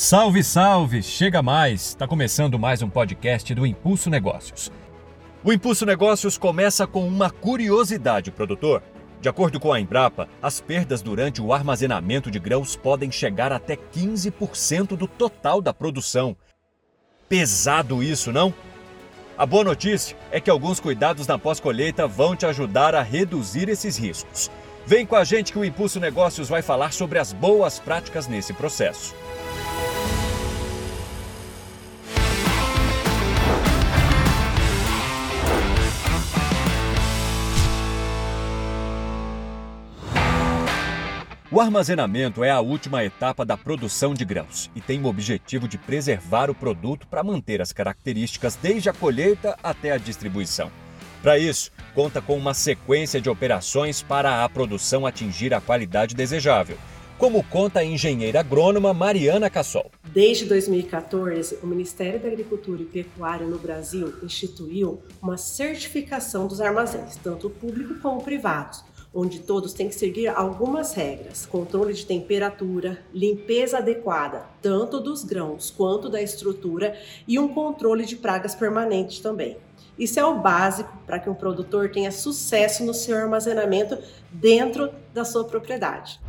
Salve, salve! Chega mais! Está começando mais um podcast do Impulso Negócios. O Impulso Negócios começa com uma curiosidade, produtor. De acordo com a Embrapa, as perdas durante o armazenamento de grãos podem chegar até 15% do total da produção. Pesado isso, não? A boa notícia é que alguns cuidados na pós-colheita vão te ajudar a reduzir esses riscos. Vem com a gente que o Impulso Negócios vai falar sobre as boas práticas nesse processo. O armazenamento é a última etapa da produção de grãos e tem o objetivo de preservar o produto para manter as características desde a colheita até a distribuição. Para isso, conta com uma sequência de operações para a produção atingir a qualidade desejável, como conta a engenheira agrônoma Mariana Cassol. Desde 2014, o Ministério da Agricultura e Pecuária no Brasil instituiu uma certificação dos armazéns, tanto público como privados onde todos têm que seguir algumas regras: controle de temperatura, limpeza adequada, tanto dos grãos quanto da estrutura, e um controle de pragas permanente também. Isso é o básico para que um produtor tenha sucesso no seu armazenamento dentro da sua propriedade.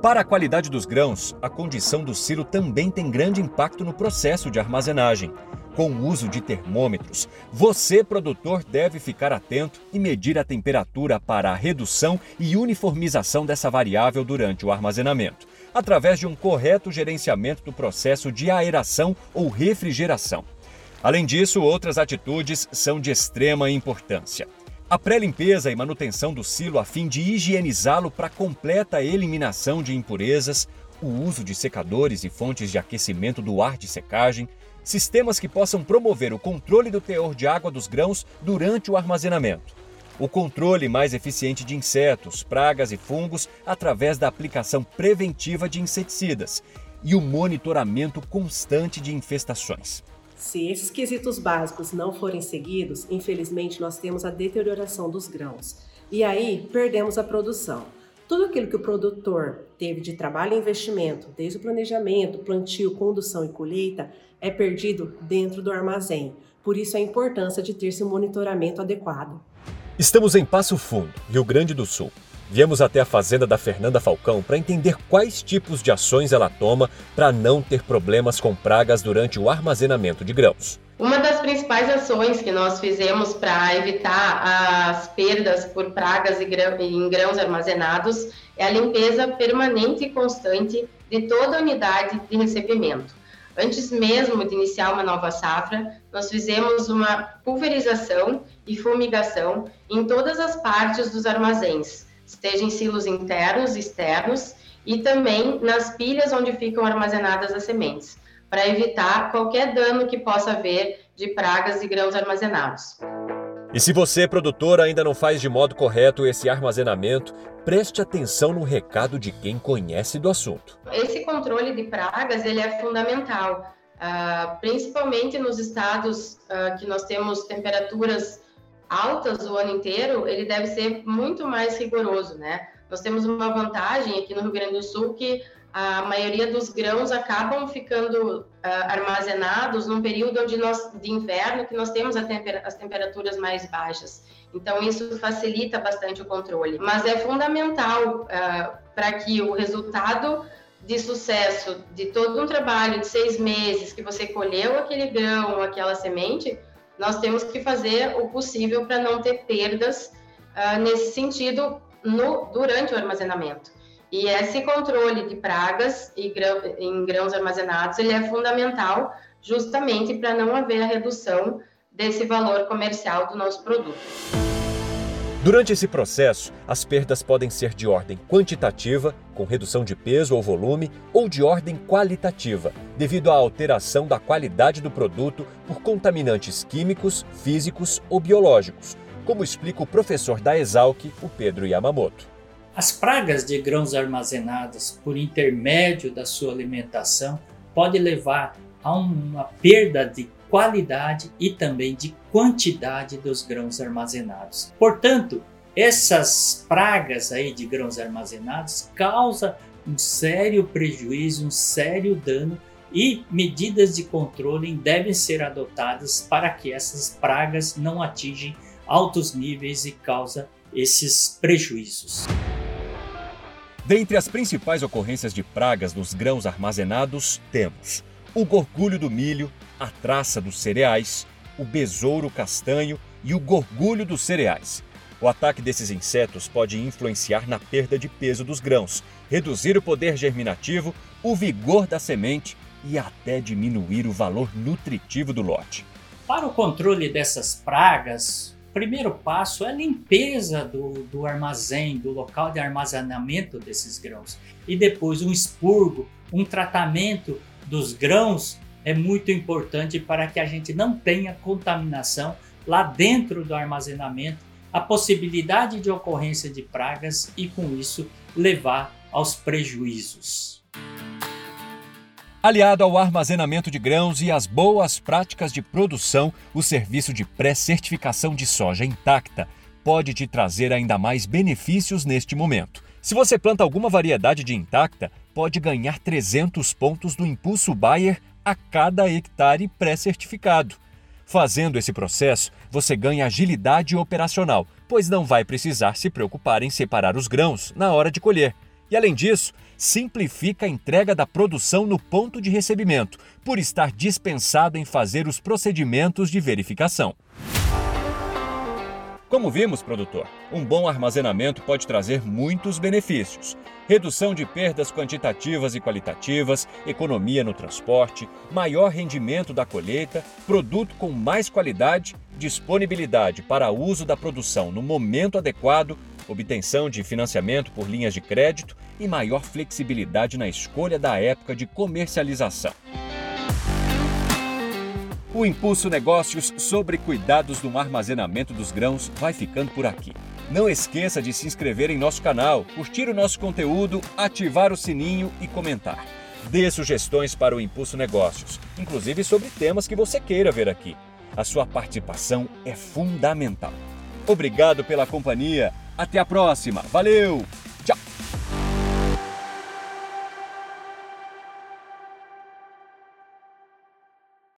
Para a qualidade dos grãos, a condição do silo também tem grande impacto no processo de armazenagem com o uso de termômetros, você, produtor, deve ficar atento e medir a temperatura para a redução e uniformização dessa variável durante o armazenamento, através de um correto gerenciamento do processo de aeração ou refrigeração. Além disso, outras atitudes são de extrema importância. A pré-limpeza e manutenção do silo a fim de higienizá-lo para completa eliminação de impurezas, o uso de secadores e fontes de aquecimento do ar de secagem, sistemas que possam promover o controle do teor de água dos grãos durante o armazenamento. O controle mais eficiente de insetos, pragas e fungos através da aplicação preventiva de inseticidas e o monitoramento constante de infestações. Se esses quesitos básicos não forem seguidos, infelizmente nós temos a deterioração dos grãos e aí perdemos a produção. Tudo aquilo que o produtor teve de trabalho e investimento, desde o planejamento, plantio, condução e colheita, é perdido dentro do armazém. Por isso a importância de ter esse monitoramento adequado. Estamos em Passo Fundo, Rio Grande do Sul. Viemos até a fazenda da Fernanda Falcão para entender quais tipos de ações ela toma para não ter problemas com pragas durante o armazenamento de grãos. Uma das principais ações que nós fizemos para evitar as perdas por pragas em grãos armazenados é a limpeza permanente e constante de toda a unidade de recebimento. Antes mesmo de iniciar uma nova safra, nós fizemos uma pulverização e fumigação em todas as partes dos armazéns, seja em silos internos externos, e também nas pilhas onde ficam armazenadas as sementes, para evitar qualquer dano que possa haver de pragas e grãos armazenados. E se você, produtor, ainda não faz de modo correto esse armazenamento, preste atenção no recado de quem conhece do assunto. Esse controle de pragas ele é fundamental, uh, principalmente nos estados uh, que nós temos temperaturas altas o ano inteiro, ele deve ser muito mais rigoroso, né? Nós temos uma vantagem aqui no Rio Grande do Sul que a maioria dos grãos acabam ficando uh, armazenados num período onde nós, de inverno que nós temos temper as temperaturas mais baixas. Então, isso facilita bastante o controle. Mas é fundamental uh, para que o resultado de sucesso de todo um trabalho de seis meses que você colheu aquele grão, aquela semente, nós temos que fazer o possível para não ter perdas uh, nesse sentido no, durante o armazenamento. E esse controle de pragas em grãos armazenados ele é fundamental justamente para não haver a redução desse valor comercial do nosso produto. Durante esse processo, as perdas podem ser de ordem quantitativa, com redução de peso ou volume, ou de ordem qualitativa, devido à alteração da qualidade do produto por contaminantes químicos, físicos ou biológicos, como explica o professor da Exalc, o Pedro Yamamoto. As pragas de grãos armazenados por intermédio da sua alimentação pode levar a uma perda de qualidade e também de quantidade dos grãos armazenados. Portanto, essas pragas aí de grãos armazenados causam um sério prejuízo, um sério dano e medidas de controle devem ser adotadas para que essas pragas não atinjam altos níveis e causem esses prejuízos. Dentre as principais ocorrências de pragas nos grãos armazenados, temos o gorgulho do milho, a traça dos cereais, o besouro castanho e o gorgulho dos cereais. O ataque desses insetos pode influenciar na perda de peso dos grãos, reduzir o poder germinativo, o vigor da semente e até diminuir o valor nutritivo do lote. Para o controle dessas pragas, primeiro passo é a limpeza do, do armazém, do local de armazenamento desses grãos. E depois um expurgo, um tratamento dos grãos é muito importante para que a gente não tenha contaminação lá dentro do armazenamento, a possibilidade de ocorrência de pragas e com isso levar aos prejuízos. Aliado ao armazenamento de grãos e às boas práticas de produção, o serviço de pré-certificação de soja intacta pode te trazer ainda mais benefícios neste momento. Se você planta alguma variedade de intacta, pode ganhar 300 pontos do Impulso Bayer a cada hectare pré-certificado. Fazendo esse processo, você ganha agilidade operacional, pois não vai precisar se preocupar em separar os grãos na hora de colher. E além disso, simplifica a entrega da produção no ponto de recebimento, por estar dispensado em fazer os procedimentos de verificação. Como vimos, produtor, um bom armazenamento pode trazer muitos benefícios. Redução de perdas quantitativas e qualitativas, economia no transporte, maior rendimento da colheita, produto com mais qualidade, disponibilidade para uso da produção no momento adequado, obtenção de financiamento por linhas de crédito e maior flexibilidade na escolha da época de comercialização. O Impulso Negócios sobre cuidados no armazenamento dos grãos vai ficando por aqui. Não esqueça de se inscrever em nosso canal, curtir o nosso conteúdo, ativar o sininho e comentar. Dê sugestões para o Impulso Negócios, inclusive sobre temas que você queira ver aqui. A sua participação é fundamental. Obrigado pela companhia. Até a próxima. Valeu!